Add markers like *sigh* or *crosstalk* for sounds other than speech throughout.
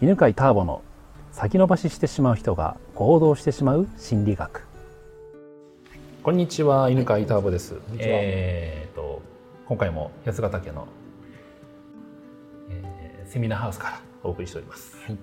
犬飼ターボの先延ばししてしまう人が行動してしまう心理学。こんにちは犬飼ターボです、こんにちは。えーと今回も八ヶ岳の、えーセミナーハウスからお送りしております。はい、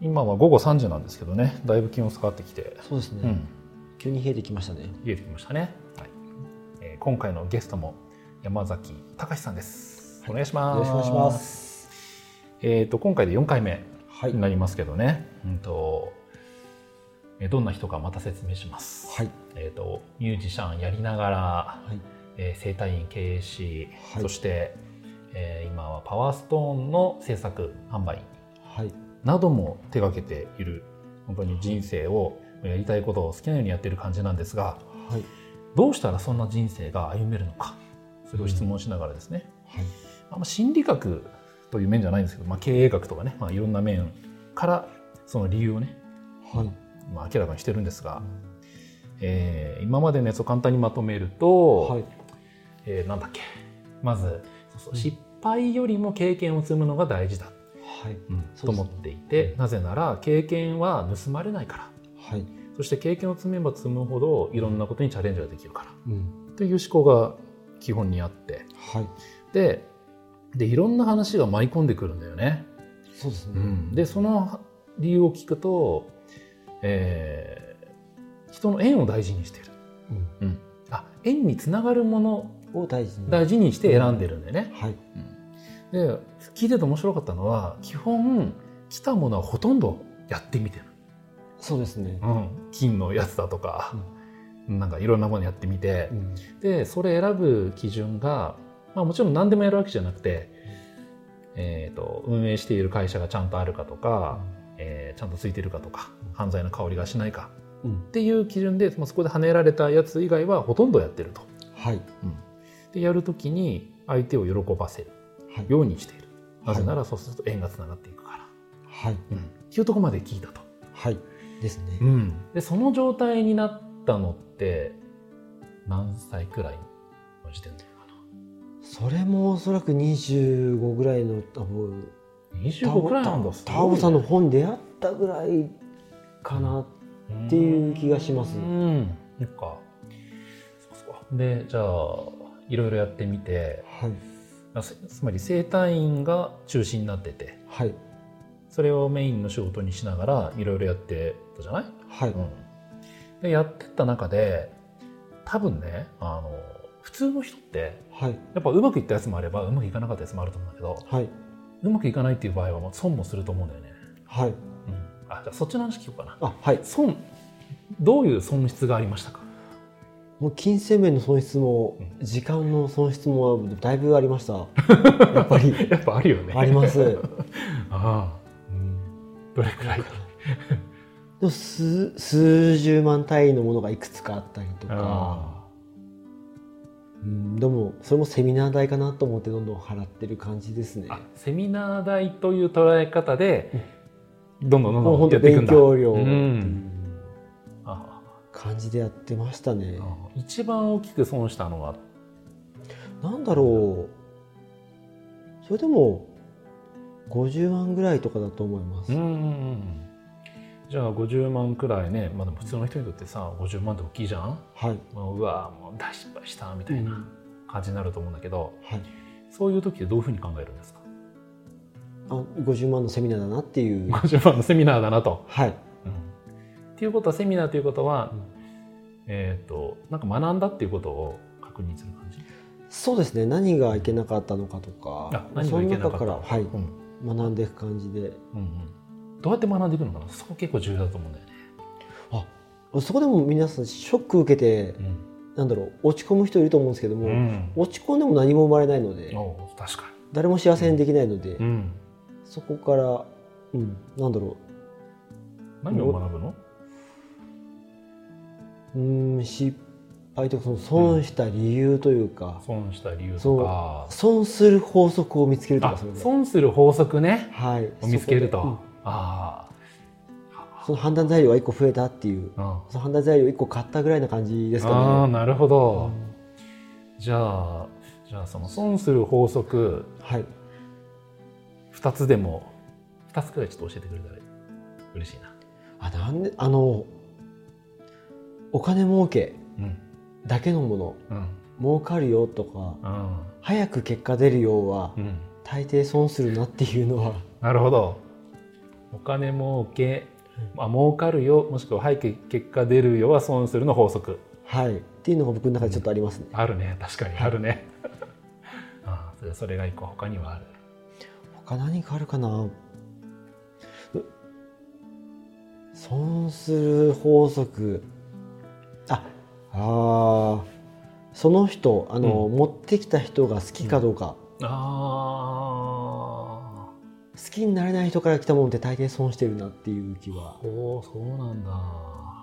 今は午後3時なんですけどねだいぶ気温下がってきて、そうですね、うん、急に冷えてきましたね。冷えてきましたね、はい。えー今回のゲストも山崎隆さんです。お願いします、よろしくお願いします。えー、と今回で4回目はい、になりますけどね、うんとえーどんな人かまた説明します、はい、えー、とミュージシャンやりながら、はい、えー整体院経営士、はい。そして、えー今はパワーストーンの制作販売はい、なども手掛けている本当に人生をやりたいことを好きなようにやってる感じなんですがはい、どうしたらそんな人生が歩めるのかそれを質問しながらですね、はい、あんま心理学という面じゃないんですけど、まあ、経営学とかね、まあ、いろんな面からその理由をね、はい、まあ、明らかにしてるんですが、えー今までのやつを簡単にまとめると、はい、えーなんだっけ。まずそうそううん。失敗よりも経験を積むのが大事だ、はい、うんと思っていてなぜなら経験は盗まれないから。はい、そして経験を積めば積むほどいろんなことにチャレンジができるから。うん、という思考が基本にあって。はい、ででいろんな話が舞い込んでくるんだよね。そうですね。うん、でその理由を聞くと、えー人の縁を大事にしてる、うん、うん、あ縁につながるものを大事に。大事にして選んでるんだよね。はい、うん、で聞いてて面白かったのは基本来たものはほとんどやってみてる、そうですね。うん、金のやつだとか、なんかいろんなものやってみて。う、ん、でそれ選ぶ基準が、まあ、もちろん何でもやるわけじゃなくて、えー、と運営している会社がちゃんとあるかとか、えーちゃんとついてるかとか犯罪の香りがしないかうん、っていう基準で、まあ、そこで跳ねられたやつ以外はほとんどやってると。はい、でやるときに相手を喜ばせるはい、ようにしている。なぜなはらそうすると縁がつながっていくから。はい、うん、っていうところまで聞いたと。はい、ですね。でその状態になったのって何歳くらいの時点だかそれもおそらく25ぐらいの多分な。25くらいなんだ。タオさんの本出会ったぐらいかなっていう気がしますうん。そっか。でじゃあいろいろやってみて、はい、あつつまり整体院が中心になってて、はい、それをメインの仕事にしながらいろいろやってたじゃない？はい、うん、でやってった中で多分ねあの普通の人ってはい、やっぱうまくいったやつもあればうまくいかなかったやつもあると思うんだけどはい、うまくいかないっていう場合はもう損もすると思うんだよね、はい。うん、あじゃあそっちの話聞こうかな。あ、はい。損どういう損失がありましたか？もう金銭面の損失もう時間の損失もだいぶありました。*laughs* やっぱり。やっぱあるよね。あります。*laughs* ああ。どれくらい *laughs* でも数数十万単位のものがいくつかあったりとか、あうん、でもそれもセミナー代かなと思ってどんどん払ってる感じですね。あセミナー代という捉え方でどんどんどんどんやっていくんだ。強料うん。あ感じでやってましたね。あ一番大きく損したのは？なんだろう。それでも50万ぐらいとかだと思います。うんうんうんじゃあ50万くらいね、まあ、でも普通の人にとってさ50万って大きいじゃん？はい。もううわもう大失敗したみたいな感じになると思うんだけど、はい。そういう時ってどういうふうに考えるんですか？あ、50万のセミナーだなっていう。50万のセミナーだなと。はい。っていうことはセミナーということは、うんえっ、となんか学んだっていうことを確認する感じ？そうですね。何がいけなかったのかとかあ、何がいけなかった？その中から、はい、うん学んでいく感じで。うんうん、どうやって学んでいくのかな？そこ結構重要だと思うんだよね。そこでも皆さんショック受けて、なんだろう、落ち込む人いると思うんですけども、うん。落ち込んでも何も生まれないので、確か誰も幸せにできないので、に、うん、そこから、うん、なんだろ何を学ぶの？う、うん、失敗とかその損した理由というか、損した理由とか。損する法則を見つけるとあか損する法則ね。はい、を見つけると、あその判断材料が1個増えたっていうあ、うん。その判断材料1個買ったぐらいな感じですあかね。ーなるほど、じゃあじゃあその損する法則はい、2つでも2つくらいちょっと教えてくれたら嬉しいな。あなんであのお金儲けうん。だけのものうん。儲かるよとかうん。早く結果出るようはうん。大抵損するなっていうのは。なるほどお金儲け、まあ儲かるよもしくは早く結果出るよは損するの法則。はい。っていうのが僕の中でちょっとありますね、あるね。確かにあるね。*laughs* ああそれそれが一個他にはある。他何かあるかな？う損する法則。ああー。その人あの、うん。持ってきた人が好きかどうか、あ好きになれない人から来たものって大抵損してるなっていう気あは。おおそうなんだ。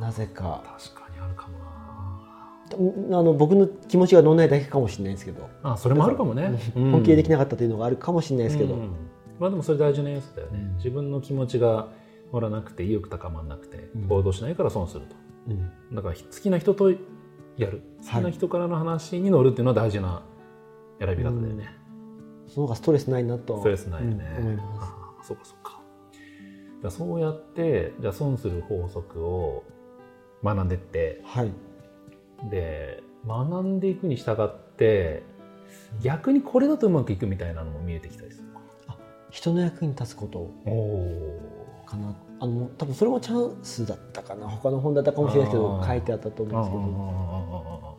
なぜか。確かにあるかもな。あの僕の気持ちが乗らないだけかもしれないですけど、あそれもあるかもね、うん。本気でできなかったというのがあるかもしれないですけど、うん。まあでもそれ大事な要素だよね、うん自分の気持ちが乗らなくて意欲高まらなくてうん。行動しないから損すると、うん。だから好きな人とやる。好きな人からの話に乗るっていうのは大事な選び方だよね、その方がストレスないなとストレスないよね、うん思いますそうかそうか。じゃあそうやってじゃあ損する法則を学んでって。はい。で学んでいくに従って逆にこれだとうまくいくみたいなのも見えてきたりするのか人の役に立つこと。かな。あの多分それもチャンスだったかな。他の本だったかもしれないですけど書いてあったと思うんですけど。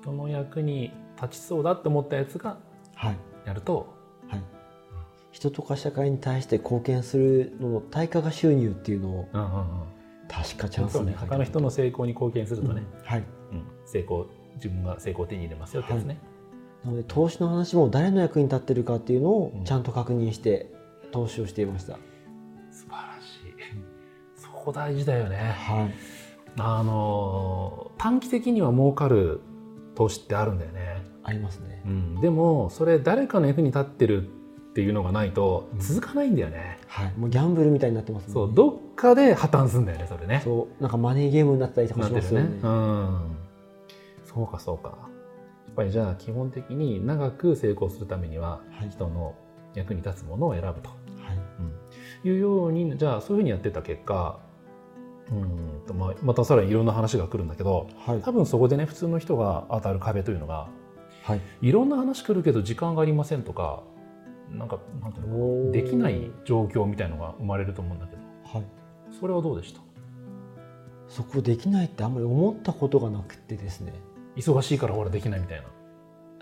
人の役に立ちそうだって思ったやつがはい。やるとはい人とか社会に対して貢献するのの対価が収入っていうのをうんうんうん確かチャンスに書いてあった他の人の成功に貢献するとね、はい。うん。成功自分が成功を手に入れますよってやつね、なので投資の話も誰の役に立ってるかっていうのをうん。ちゃんと確認して投資をしていました、素晴らしい。そこ大事だよね。はい。あの短期的には儲かる投資ってあるんだよね、ありますね。うん、でもそれ誰かの役に立ってるっていうのがないとうん。続かないんだよね、はい。もうギャンブルみたいになってますね。そう。どっかで破綻するんだよねそれね。そう。なんかマネーゲームになったりとかしてますよね。うん。そうかそうか。やっぱりじゃあ基本的に長く成功するためにははい。人の役に立つものを選ぶと、はい。うん、いうようにじゃあそういうふうにやってた結果うんと、まあ、またさらにいろんな話が来るんだけどはい。多分そこでね普通の人が当たる壁というのがはい。いろんな話来るけど時間がありませんとかなんかなんていうのできない状況みたいのが生まれると思うんだけど。はい。それはどうでした？そこできないってあんまり思ったことがなくてですね。忙しいからほらできないみたいな。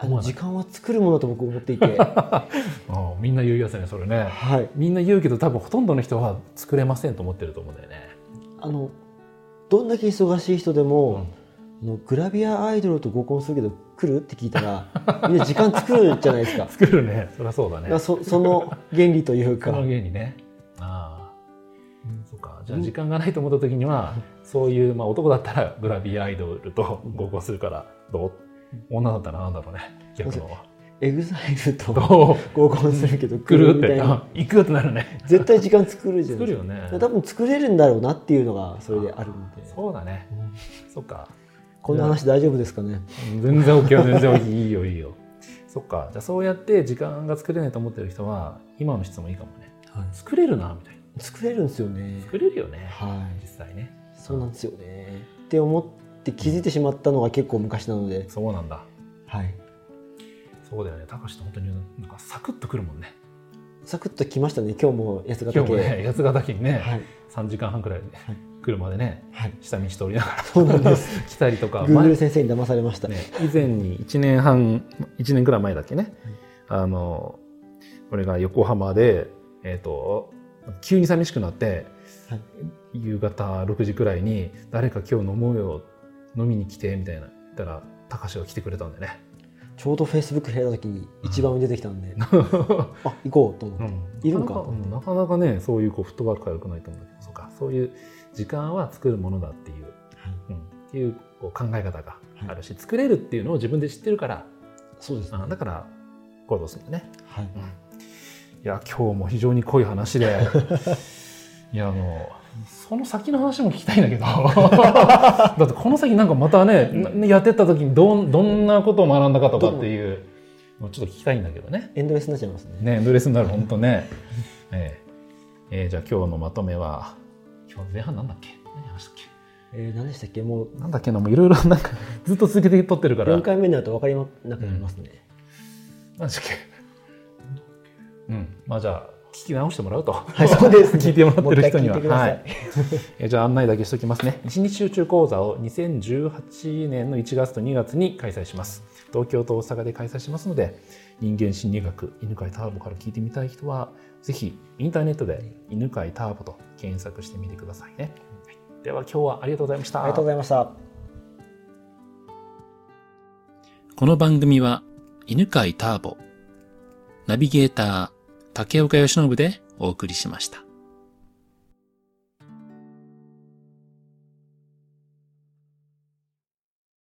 あの時間は作るものと僕思っていて。*laughs* ああみんな言うやつねそれね。はい。みんな言うけど多分ほとんどの人は作れませんと思ってると思うんだよね。あのどんだけ忙しい人でも、あのグラビアアイドルと合コンするけど来る？って聞いたらみんな時間作るじゃないですか。*laughs* 作るね。そりゃそうだね。そその原理というか。その家にね。ああ、そうか。じゃあ時間がないと思った時には、そういう、まあ、男だったらグラビアアイドルと合コンするからどう？女だったらなんだろうね。逆の。エグザイルと合コンするけど来来るってるみたいな。行くってなるね。絶対時間作るじゃないですか。作るよね。多分作れるんだろうなっていうのがそれであるので。そうだね。うん。そっかこんな話大丈夫ですかね？全然 OK よ全然 OK いいよいいよ。*laughs* そっか。じゃあそうやって時間が作れないと思ってる人は今の質問いいかもね。作れるなみたいな。作れるんですよね。作れるよねはい。実際ね。そうなんですよね。って思って気づいてしまったのが結構昔なので。そうなんだ。はい。そうだよね。高橋って本当になんかサクッとくるもんね。サクッと来ましたね今日も八ヶ今日も岳ね八ヶ岳にね、はい。3時間半くらいで。はい車でねはい。下道通りながらそうなんです。*laughs* 来たりとか。先生に騙されました。ね、以前に1年半1年くらい前だっけね、あの俺が横浜で、えー、と急に寂しくなって、はい。夕方6時くらいに「誰か今日飲もうよ飲みに来て」みたいな言ったら高橋が来てくれたんだよね。ちょうど Facebook 開いた時に一番出てきたんで、*laughs* あ行こうと思って、うん。いるんか？なかなかねそういうこうフットワークが良くないと思うんだけどかそういう時間は作るものだっていう,、うん、っていう考え方があるし、作れるっていうのを自分で知ってるからそうですね、あだから行動するんだね。はい、いや今日も非常に濃い話で *laughs* いやあのその先の話も聞きたいんだけど *laughs* だってこの先なんかまたね、なやってった時にどんどんなことを学んだかとかっていうもうちょっと聞きたいんだけどね。エンドレスになっちゃいますね。ね、エンドレスになる、本当ね。えええーじゃあ今日のまとめは、今日前半なんだっけ何話したっえー、何でしたっけ？もうけなんだっけな、もういろいろ *laughs* なんか、ずっと続けて撮ってるから。4回目になると分かりなくなりますね。何でしたっけ？うん。まあじゃあ、聞き直してもらうと。はい、そうです、聞いてもらってる人には。いはい。えーじゃあ案内だけしておきますね。一日集中講座を2018年の1月と2月に開催します。東京と大阪で開催しますので、人間心理学、犬飼ターボから聞いてみたい人は、ぜひインターネットで犬飼ターボと検索してみてくださいね。はいでは今日はありがとうございました。ありがとうございました。この番組は犬飼ターボ、ナビゲーター竹岡義信でお送りしました。